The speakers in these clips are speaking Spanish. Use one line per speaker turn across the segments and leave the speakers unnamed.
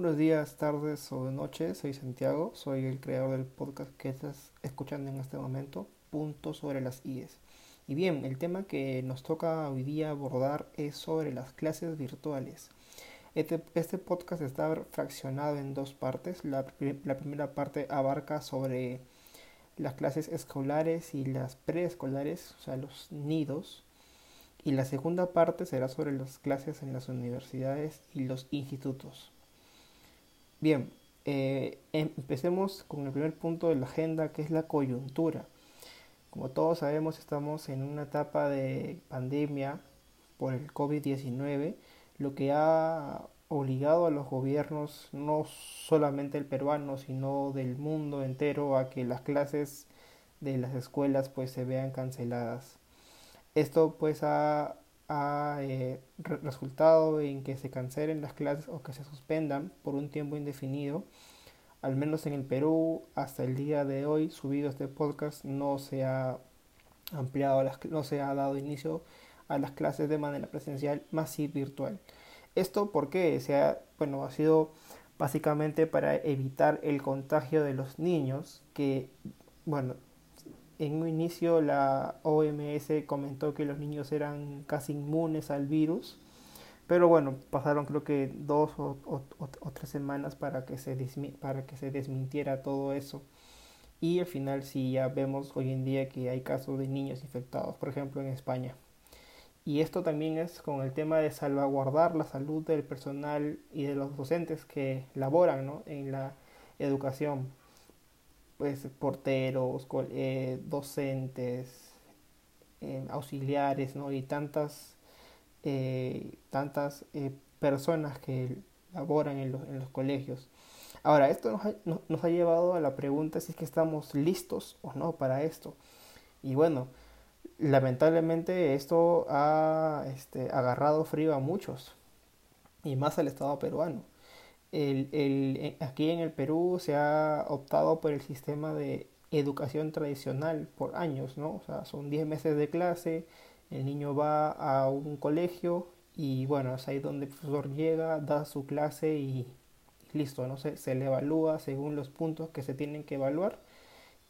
Buenos días, tardes o noches, soy Santiago, soy el creador del podcast que estás escuchando en este momento, Punto sobre las IES. Y bien, el tema que nos toca hoy día abordar es sobre las clases virtuales. Este, este podcast está fraccionado en dos partes. La, la primera parte abarca sobre las clases escolares y las preescolares, o sea, los nidos. Y la segunda parte será sobre las clases en las universidades y los institutos. Bien, eh, empecemos con el primer punto de la agenda, que es la coyuntura. Como todos sabemos, estamos en una etapa de pandemia por el COVID-19, lo que ha obligado a los gobiernos, no solamente el peruano, sino del mundo entero, a que las clases de las escuelas pues se vean canceladas. Esto pues ha ha eh, resultado en que se cancelen las clases o que se suspendan por un tiempo indefinido. Al menos en el Perú, hasta el día de hoy, subido este podcast, no se ha ampliado, las, no se ha dado inicio a las clases de manera presencial, más sí virtual. Esto porque se ha, bueno, ha sido básicamente para evitar el contagio de los niños que, bueno, en un inicio la OMS comentó que los niños eran casi inmunes al virus, pero bueno, pasaron creo que dos o, tres semanas para que, se para que se desmintiera todo eso. Y al final sí ya vemos hoy en día que hay casos de niños infectados, por ejemplo en España. Y esto también es con el tema de salvaguardar la salud del personal y de los docentes que laboran en la educación pues, porteros, eh, docentes, eh, auxiliares, ¿no? Y tantas, eh, tantas personas que laboran en, en, los colegios. Ahora, esto nos ha, nos ha, llevado a la pregunta si es que estamos listos o no para esto. Y bueno, lamentablemente esto ha este, agarrado frío a muchos, y más al Estado peruano el, el, eh, aquí en el Perú se ha optado por el sistema de educación tradicional por años, ¿no? O sea, son 10 meses de clase, el niño va a un colegio y bueno, es ahí donde el profesor llega, da su clase y, listo, ¿no? Se, se, le evalúa según los puntos que se tienen que evaluar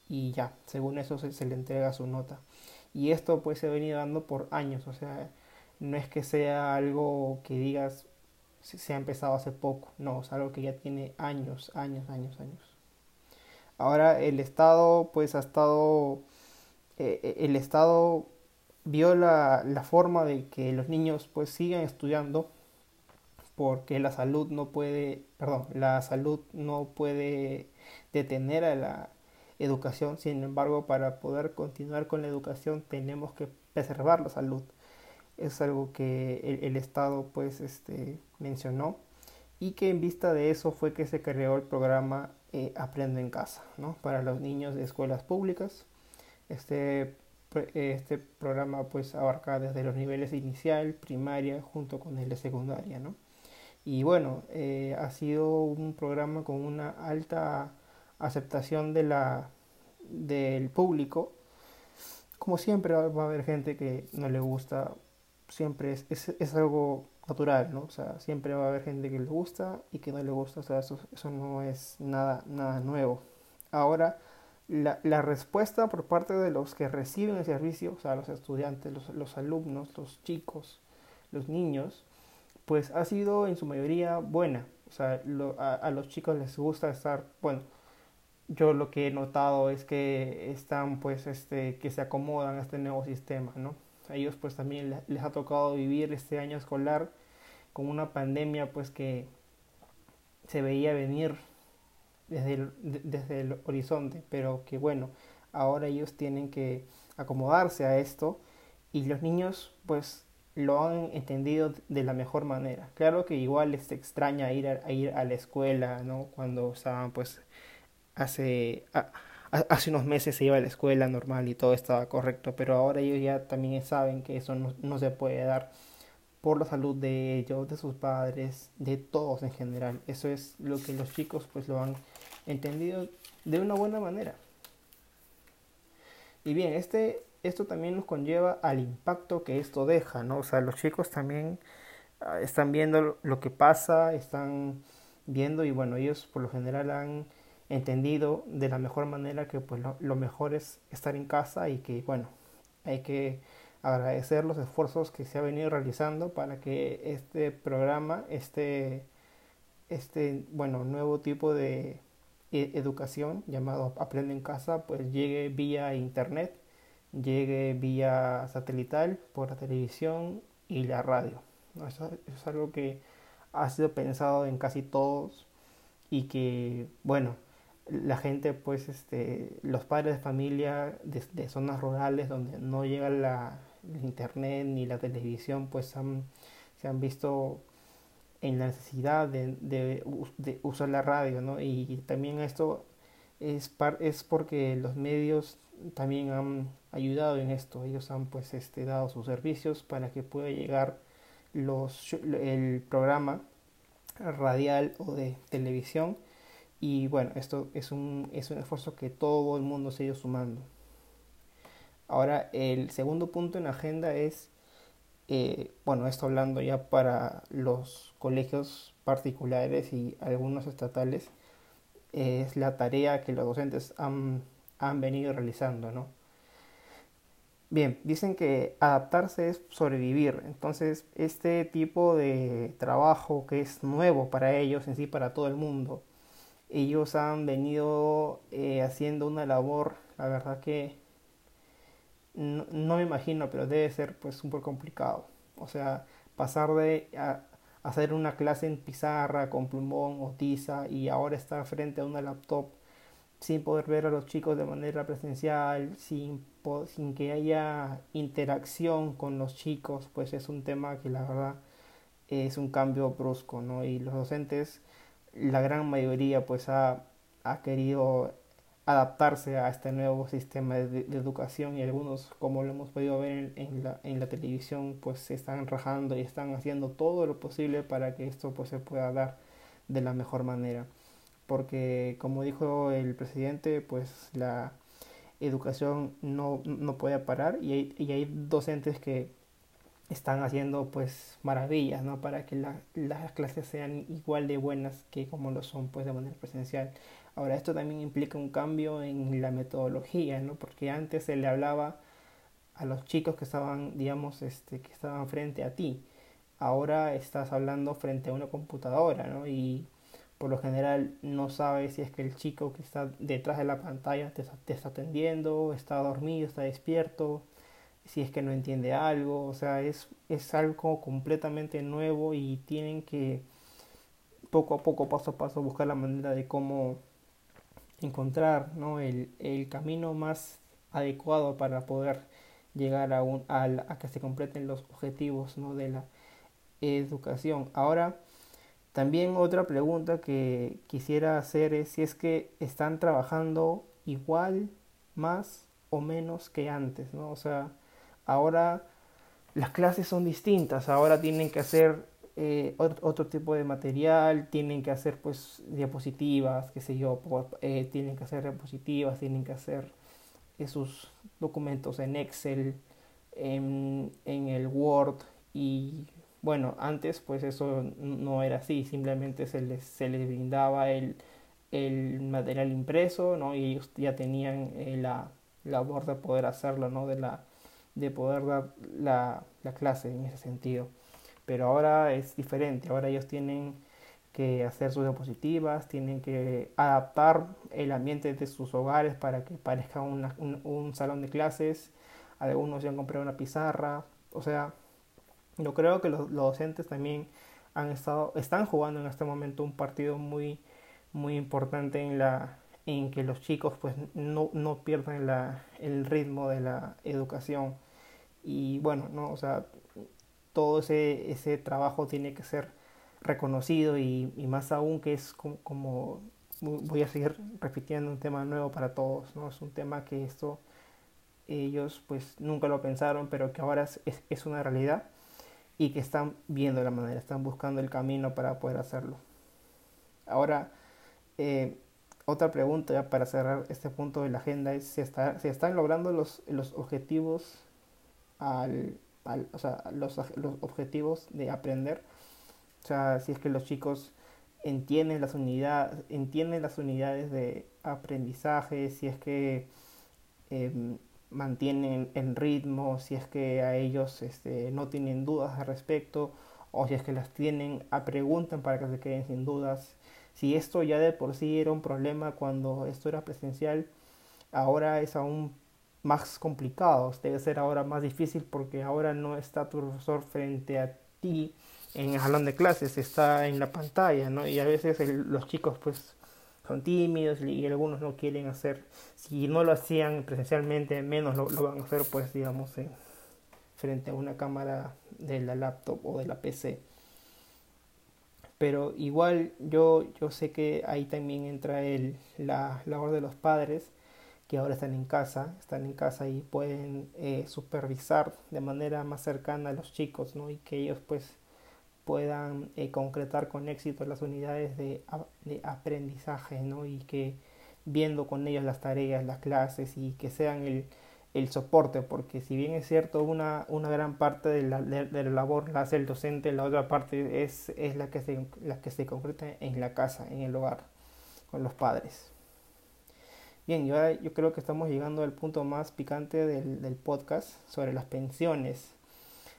y ya, según eso se, se le entrega su nota. Y esto pues se ha venido dando por años, o sea, no es que sea algo que digas se ha empezado hace poco, no, es algo que ya tiene años, años, años, años. Ahora el Estado pues ha estado, eh, eh, el Estado vio la, la, forma de que los niños pues sigan estudiando porque la salud no puede, perdón, la salud no puede detener a la educación, sin embargo para poder continuar con la educación tenemos que preservar la salud es algo que el, Estado pues este, mencionó y que en vista de eso fue que se creó el programa eh, Aprendo en Casa ¿no? para los niños de escuelas públicas. Este, este programa pues abarca desde los niveles inicial, primaria, junto con el de secundaria. ¿no? Y bueno, eh, ha sido un programa con una alta aceptación de la, del público. Como siempre va a haber gente que no le gusta siempre es, es, algo natural, ¿no? O sea, siempre va a haber gente que le gusta y que no le gusta, o sea, eso, eso no es nada, nada nuevo. Ahora, la, la, respuesta por parte de los que reciben el servicio, o sea, los estudiantes, los, los alumnos, los chicos, los niños, pues ha sido en su mayoría buena. O sea, a, a los chicos les gusta estar, bueno, yo lo que he notado es que están, pues, este, que se acomodan a este nuevo sistema, ¿no? A ellos pues también les ha tocado vivir este año escolar con una pandemia pues que se veía venir desde el, desde el horizonte, pero que bueno, ahora ellos tienen que acomodarse a esto y los niños pues lo han entendido de la mejor manera. Claro que igual les extraña ir a, ir a la escuela, ¿no? Cuando estaban pues hace hace unos meses se iba a la escuela normal y todo estaba correcto, pero ahora ellos ya también saben que eso no, no, se puede dar por la salud de ellos, de sus padres, de todos en general. Eso es lo que los chicos pues lo han entendido de una buena manera. Y bien, este, esto también nos conlleva al impacto que esto deja, ¿no? O sea, los chicos también ah, están viendo lo que pasa, están viendo y bueno, ellos por lo general han entendido de la mejor manera que pues lo, mejor es estar en casa y que bueno, hay que agradecer los esfuerzos que se ha venido realizando para que este programa, este, este bueno, nuevo tipo de e, educación llamado Aprende en Casa, pues llegue vía internet, llegue vía satelital, por la televisión y la radio. Eso, es algo que ha sido pensado en casi todos y que, bueno, la gente, pues, este, los padres de familia de, zonas rurales donde no llega la, el internet ni la televisión, pues han, se han visto en la necesidad de, de, usar la radio, ¿no? Y también esto es, es porque los medios también han ayudado en esto. Ellos han pues este, dado sus servicios para que pueda llegar los, el programa radial o de televisión. Y bueno, esto es un, es un esfuerzo que todo el mundo se ha ido sumando. Ahora, el segundo punto en agenda es eh, bueno, esto hablando ya para los colegios particulares y algunos estatales, es la tarea que los docentes han, han venido realizando, ¿no? Bien, dicen que adaptarse es sobrevivir, entonces este tipo de trabajo que es nuevo para ellos, en sí para todo el mundo, ellos han venido eh, haciendo una labor, la verdad que no, me imagino, pero debe ser pues poco complicado. O sea, pasar de hacer una clase en pizarra con plumón o tiza y ahora estar frente a una laptop sin poder ver a los chicos de manera presencial, sin, sin que haya interacción con los chicos, pues es un tema que la verdad es un cambio brusco, ¿no? Y los docentes, la gran mayoría pues ha, ha querido adaptarse a este nuevo sistema de, educación y algunos, como lo hemos podido ver en, la, en, la, televisión, pues se están rajando y están haciendo todo lo posible para que esto pues se pueda dar de la mejor manera. Porque como dijo el presidente, pues la educación no, no puede parar y hay, y hay docentes que están haciendo pues maravillas ¿no? para que las clases sean igual de buenas que como lo son pues de manera presencial Ahora, esto también implica un cambio en la metodología, ¿no? Porque antes se le hablaba a los chicos que estaban, digamos, este, que estaban frente a ti. Ahora estás hablando frente a una computadora, ¿no? Y por lo general no sabes si es que el chico que está detrás de la pantalla te, te está atendiendo, está dormido, está despierto, si es que no entiende algo, o sea, es, es algo completamente nuevo y tienen que poco a poco, paso a paso, buscar la manera de cómo encontrar ¿no? el, el, camino más adecuado para poder llegar a, un, a, a, que se completen los objetivos ¿no? de la educación. Ahora, también otra pregunta que quisiera hacer es si es que están trabajando igual, más o menos que antes, ¿no? O sea, ahora las clases son distintas, ahora tienen que hacer eh, otro, tipo de material, tienen que hacer pues diapositivas, qué sé yo, eh, tienen que hacer diapositivas, tienen que hacer esos documentos en Excel, en, en el Word y bueno, antes pues eso no era así, simplemente se les, se les brindaba el, el material impreso, ¿no? Y ellos ya tenían eh, la labor de poder hacerlo, ¿no? De, la, de poder dar la, la clase en ese sentido. Pero ahora es diferente, ahora ellos tienen que hacer sus diapositivas, tienen que adaptar el ambiente de sus hogares para que parezca un, salón de clases, algunos ya han comprado una pizarra, o sea, yo creo que los, docentes también han estado, están jugando en este momento un partido muy, muy importante en la en que los chicos pues no, no pierdan la, el ritmo de la educación y bueno no o sea todo ese, ese trabajo tiene que ser reconocido y, más aún que es como, voy a seguir repitiendo un tema nuevo para todos, ¿no? Es un tema que esto ellos pues nunca lo pensaron, pero que ahora es, es, una realidad y que están viendo la manera, están buscando el camino para poder hacerlo. Ahora, eh, otra pregunta para cerrar este punto de la agenda es si, está, si están logrando los, los objetivos al, o sea, los, objetivos de aprender. O sea, si es que los chicos entienden las unidades, entienden las unidades de aprendizaje, si es que em, mantienen el ritmo, si es que a ellos este, no tienen dudas al respecto, o si es que las tienen, a preguntan para que se queden sin dudas. Si esto ya de por sí era un problema cuando esto era presencial, ahora es aún más complicado, debe ser ahora más difícil porque ahora no está tu profesor frente a ti en el salón de clases, está en la pantalla, ¿no? Y a veces los chicos pues son tímidos y, algunos no quieren hacer, si no lo hacían presencialmente, menos lo, van a hacer pues digamos frente a una cámara de la laptop o de la PC. Pero igual yo, yo sé que ahí también entra el, la labor de los padres que ahora están en casa, están en casa y pueden eh, supervisar de manera más cercana a los chicos, ¿no? Y que ellos pues puedan eh, concretar con éxito las unidades de, de, aprendizaje, ¿no? Y que viendo con ellos las tareas, las clases y que sean el, el soporte, porque si bien es cierto, una, una gran parte de la, de, la, labor la hace el docente, la otra parte es, es la, que se, la que se concreta en la casa, en el hogar, con los padres. Bien, yo creo que estamos llegando al punto más picante del, del podcast sobre las pensiones.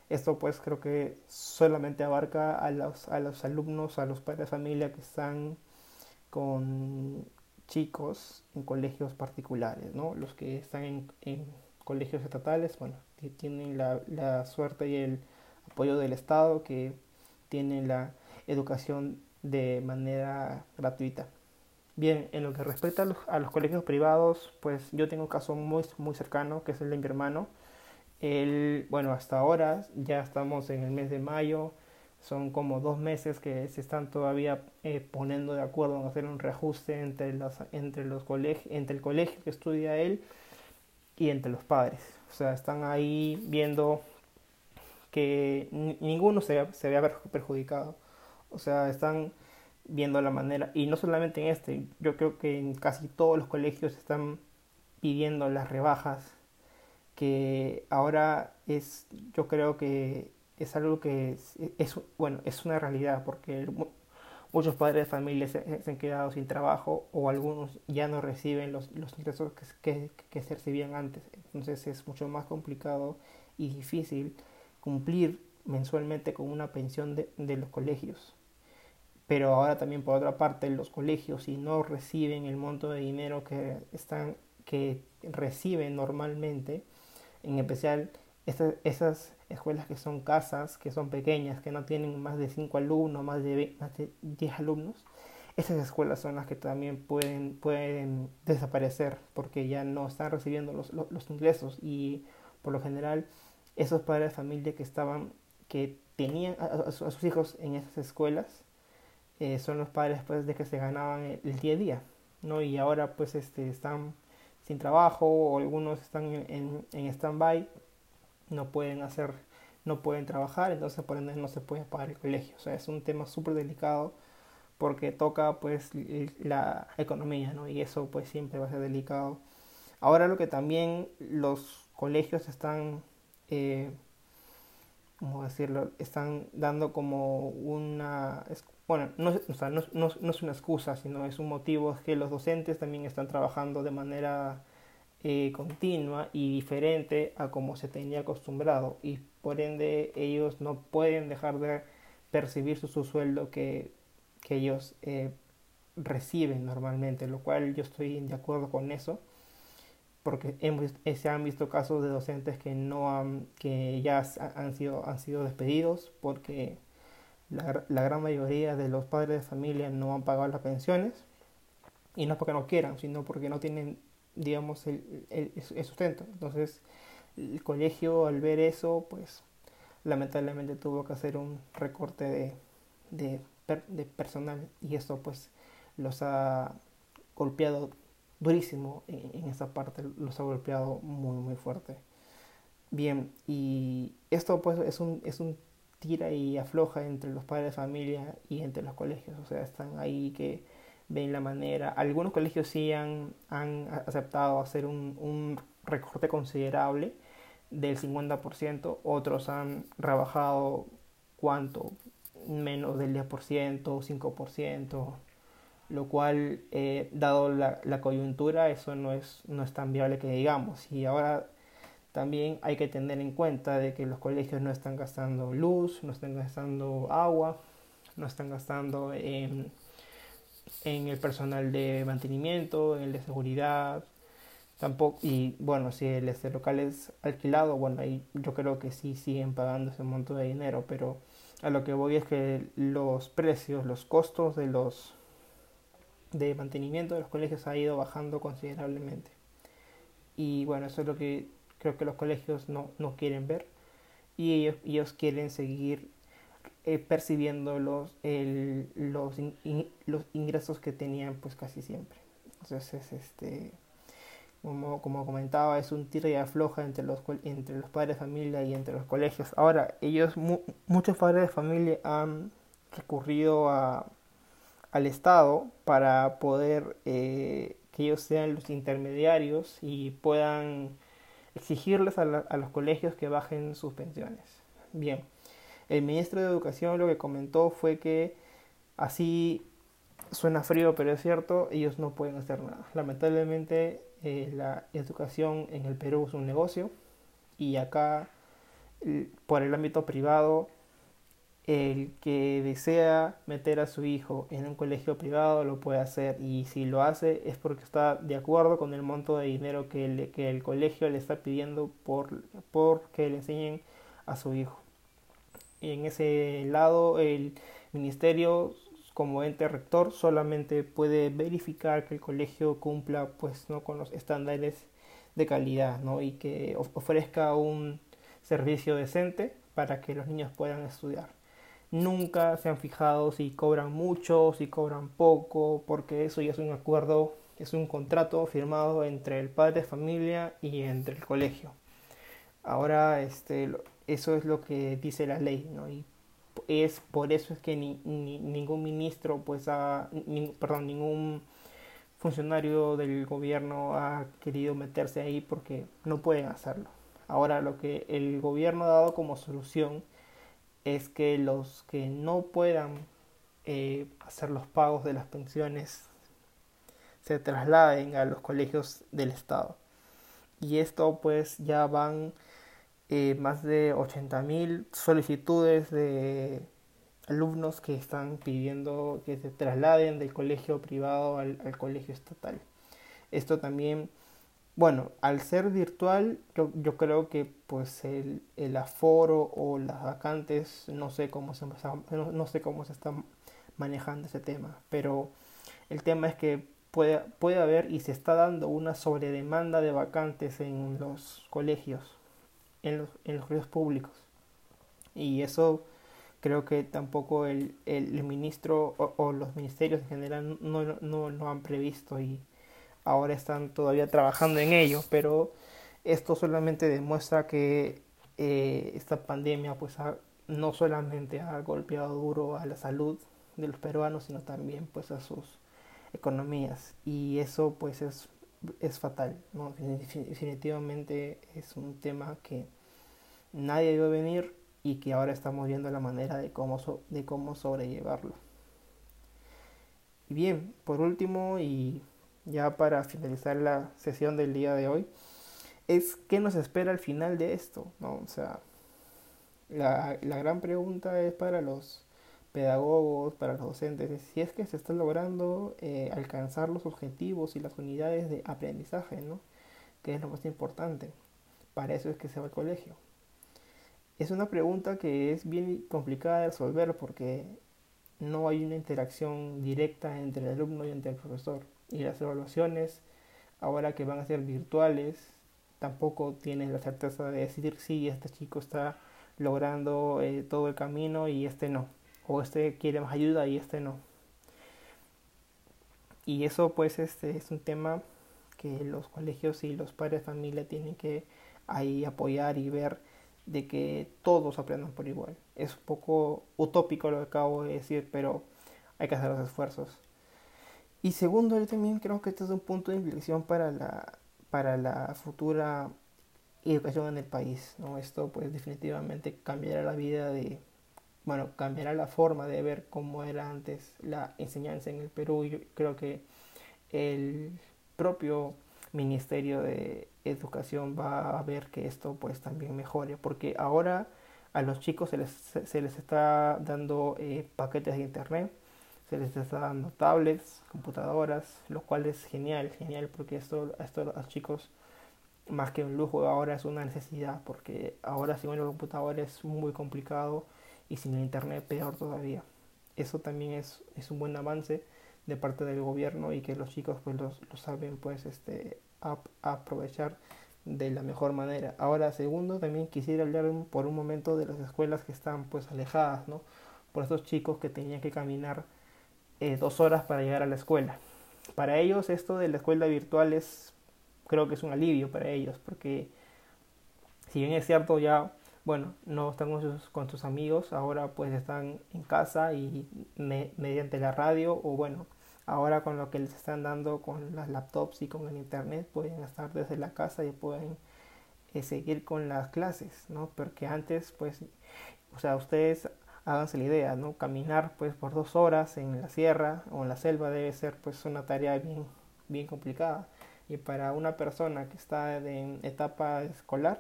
Esto pues creo que solamente abarca a los, a los alumnos, a los padres de familia que están con chicos en colegios particulares, ¿no? Los que están en, colegios estatales, bueno, tienen la, la, suerte y el apoyo del Estado que tienen la educación de manera gratuita. Bien, en lo que respecta a los, a los, colegios privados, pues yo tengo un caso muy, muy cercano, que es el de mi hermano. Él, bueno, hasta ahora ya estamos en el mes de mayo, son como dos meses que se están todavía eh, poniendo de acuerdo en hacer un reajuste entre, los, entre, los entre el colegio que estudia él y entre los padres. O sea, están ahí viendo que ninguno se, se vea perjudicado. O sea, están viendo la manera, y no solamente en este, yo creo que en casi todos los colegios están pidiendo las rebajas, que ahora es, yo creo que es algo que es, bueno, es una realidad, porque muchos padres de familia se, han quedado sin trabajo o algunos ya no reciben los, los ingresos que, que, se recibían antes. Entonces es mucho más complicado y difícil cumplir mensualmente con una pensión de, de los colegios pero ahora también por otra parte los colegios si no reciben el monto de dinero que están que reciben normalmente en especial estas, esas escuelas que son casas que son pequeñas que no tienen más de 5 alumnos más de, más de 10 alumnos esas escuelas son las que también pueden, pueden desaparecer porque ya no están recibiendo los, los, ingresos y por lo general esos padres de familia que estaban que tenían a, sus hijos en esas escuelas eh, son los padres pues de que se ganaban el, día a día, ¿no? Y ahora pues este, están sin trabajo o algunos están en, en, stand-by, no pueden hacer, no pueden trabajar, entonces por ende no se puede pagar el colegio. O sea, es un tema súper delicado porque toca pues la economía, ¿no? Y eso pues siempre va a ser delicado. Ahora lo que también los colegios están, eh, ¿cómo decirlo? Están dando como una bueno, no, o sea, no, no, no, es una excusa, sino es un motivo que los docentes también están trabajando de manera eh, continua y diferente a como se tenía acostumbrado y por ende ellos no pueden dejar de percibir su, su sueldo que, que ellos eh, reciben normalmente, lo cual yo estoy de acuerdo con eso porque hemos, se han visto casos de docentes que no han, que ya han sido, han sido despedidos porque la, la, gran mayoría de los padres de familia no han pagado las pensiones y no es porque no quieran, sino porque no tienen, digamos, el, el, sustento. Entonces, el colegio al ver eso, pues lamentablemente tuvo que hacer un recorte de, de, de personal y eso pues los ha golpeado durísimo en, en, esa parte, los ha golpeado muy muy fuerte. Bien, y esto pues es un, es un tira y afloja entre los padres de familia y entre los colegios. O sea, están ahí que ven la manera. Algunos colegios sí han, han aceptado hacer un, un recorte considerable del 50%, otros han rebajado cuánto, menos del 10%, 5%, lo cual, eh, dado la, la, coyuntura, eso no es, no es tan viable que digamos. Y ahora también hay que tener en cuenta de que los colegios no están gastando luz, no están gastando agua, no están gastando en, en el personal de mantenimiento, en el de seguridad, tampoco y bueno si el este local es alquilado bueno ahí yo creo que sí siguen pagando ese monto de dinero pero a lo que voy es que los precios los costos de los de mantenimiento de los colegios ha ido bajando considerablemente. Y bueno eso es lo que creo que los colegios no, no quieren ver y ellos, ellos quieren seguir eh, percibiendo los, el, los, los ingresos que tenían pues casi siempre entonces este como, como comentaba, es un tiro y afloja entre los, entre los padres de familia y entre los colegios. Ahora, ellos, muchos padres de familia han recurrido a, al Estado para poder eh, que ellos sean los intermediarios y puedan exigirles a, a los colegios que bajen sus pensiones. Bien, el ministro de Educación lo que comentó fue que así suena frío, pero es cierto, ellos no pueden hacer nada. Lamentablemente eh, la educación en el Perú es un negocio y acá por el ámbito privado el que desea meter a su hijo en un colegio privado lo puede hacer y si lo hace es porque está de acuerdo con el monto de dinero que, le, que el colegio le está pidiendo por, por que le enseñen a su hijo. En ese lado el ministerio como ente rector solamente puede verificar que el colegio cumpla pues no con los estándares de calidad ¿no? y que ofrezca un servicio decente para que los niños puedan estudiar. Nunca se han fijado si cobran mucho, si cobran poco, porque eso ya es un acuerdo, es un contrato firmado entre el padre de familia y entre el colegio. Ahora este, eso es lo que dice la ley, ¿no? Y es por eso es que ni, ningún ministro pues ha, perdón ningún funcionario del gobierno ha querido meterse ahí porque no pueden hacerlo ahora lo que el gobierno ha dado como solución es que los que no puedan eh, hacer los pagos de las pensiones se trasladen a los colegios del estado y esto pues ya van más de 80.000 solicitudes de alumnos que están pidiendo que se trasladen del colegio privado al, colegio estatal. Esto también, bueno, al ser virtual, yo, yo creo que pues el, el, aforo o las vacantes, no sé cómo se, no, no sé cómo se está manejando ese tema, pero el tema es que puede, puede haber y se está dando una sobredemanda de vacantes en los colegios en los, en los ríos públicos. Y eso creo que tampoco el, el ministro o, los ministerios en general no, no lo han previsto y ahora están todavía trabajando en ello, pero esto solamente demuestra que eh, esta pandemia pues no solamente ha golpeado duro a la salud de los peruanos, sino también pues a sus economías y eso pues es es fatal. ¿no? Definitivamente es un tema que nadie a venir y que ahora estamos viendo la manera de cómo, de cómo sobrellevarlo. Y bien, por último y ya para finalizar la sesión del día de hoy, es qué nos espera al final de esto, ¿no? O sea, la, la gran pregunta es para los pedagogos, para los docentes, si es que se está logrando eh, alcanzar los objetivos y las unidades de aprendizaje, ¿no? Que es lo más importante. Para eso es que se va al colegio. Es una pregunta que es bien complicada de resolver porque no hay una interacción directa entre el alumno y entre el profesor. Y las evaluaciones, ahora que van a ser virtuales, tampoco tienes la certeza de decir si este chico está logrando eh, todo el camino y este no o este quiere más ayuda y este no. Y eso pues este es un tema que los colegios y los padres de familia tienen que ahí apoyar y ver de que todos aprendan por igual. Es un poco utópico lo que acabo de decir, pero hay que hacer los esfuerzos. Y segundo, yo también creo que este es un punto de inflexión para la, para la futura educación en el país. ¿no? Esto pues definitivamente cambiará la vida de bueno, cambiará la forma de ver cómo era antes la enseñanza en el Perú. Yo creo que el propio Ministerio de Educación va a ver que esto pues también mejore, porque ahora a los chicos se les, se les está dando eh, paquetes de internet, se les está dando tablets, computadoras, lo cual es genial, genial, porque esto, esto a los chicos más que un lujo ahora es una necesidad, porque ahora sin una computadora es muy complicado y sin el internet peor todavía. Eso también es, es un buen avance de parte del gobierno y que los chicos pues lo saben pues este aprovechar de la mejor manera. Ahora, segundo, también quisiera hablar por un momento de las escuelas que están pues alejadas, ¿no? Por estos chicos que tenían que caminar eh, dos horas para llegar a la escuela. Para ellos esto de la escuela virtual es, creo que es un alivio para ellos, porque si bien es cierto ya, bueno, no están con sus, amigos, ahora pues están en casa y mediante la radio o bueno, ahora con lo que les están dando con las laptops y con el internet pueden estar desde la casa y pueden eh, seguir con las clases, ¿no? Porque antes, pues, o sea, ustedes háganse la idea, ¿no? Caminar, pues, por dos horas en la sierra o en la selva debe ser, pues, una tarea bien, bien complicada. Y para una persona que está en etapa escolar,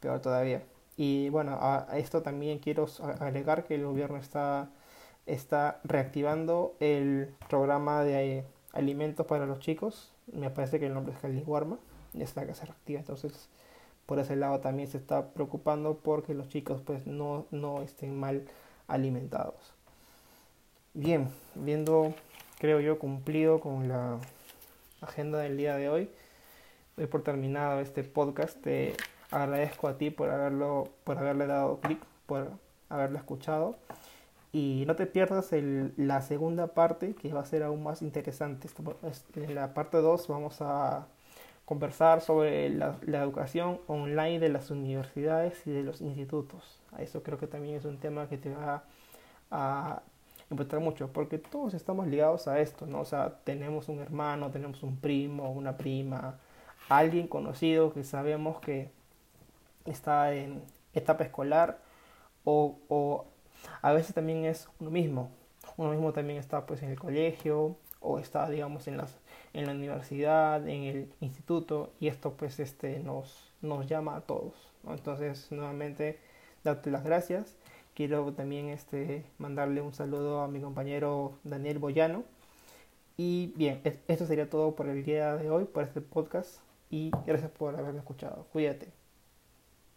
peor todavía. Y bueno, a esto también quiero agregar que el gobierno está está reactivando el programa de alimentos para los chicos. Me parece que el nombre es Caliwarma. Está que se reactiva. Entonces, por ese lado también se está preocupando porque los chicos pues no, no estén mal alimentados. Bien, viendo, creo yo, cumplido con la agenda del día de hoy, doy por terminado este podcast. Te agradezco a ti por haberlo, por haberle dado clic, por haberlo escuchado. Y no te pierdas el, la segunda parte que va a ser aún más interesante. En la parte 2 vamos a conversar sobre la, educación online de las universidades y de los institutos. Eso creo que también es un tema que te va a importar mucho, porque todos estamos ligados a esto, ¿no? O sea, tenemos un hermano, tenemos un primo, una prima, alguien conocido que sabemos que está en etapa escolar o, o a veces también es uno mismo. Uno mismo también está pues en el colegio o está digamos en, las, en la universidad, en el instituto y esto pues este nos, nos llama a todos. Entonces nuevamente darte las gracias. Quiero también este, mandarle un saludo a mi compañero Daniel Boyano. Y bien, esto sería todo por el día de hoy, por este podcast. Y gracias por haberme escuchado. Cuídate.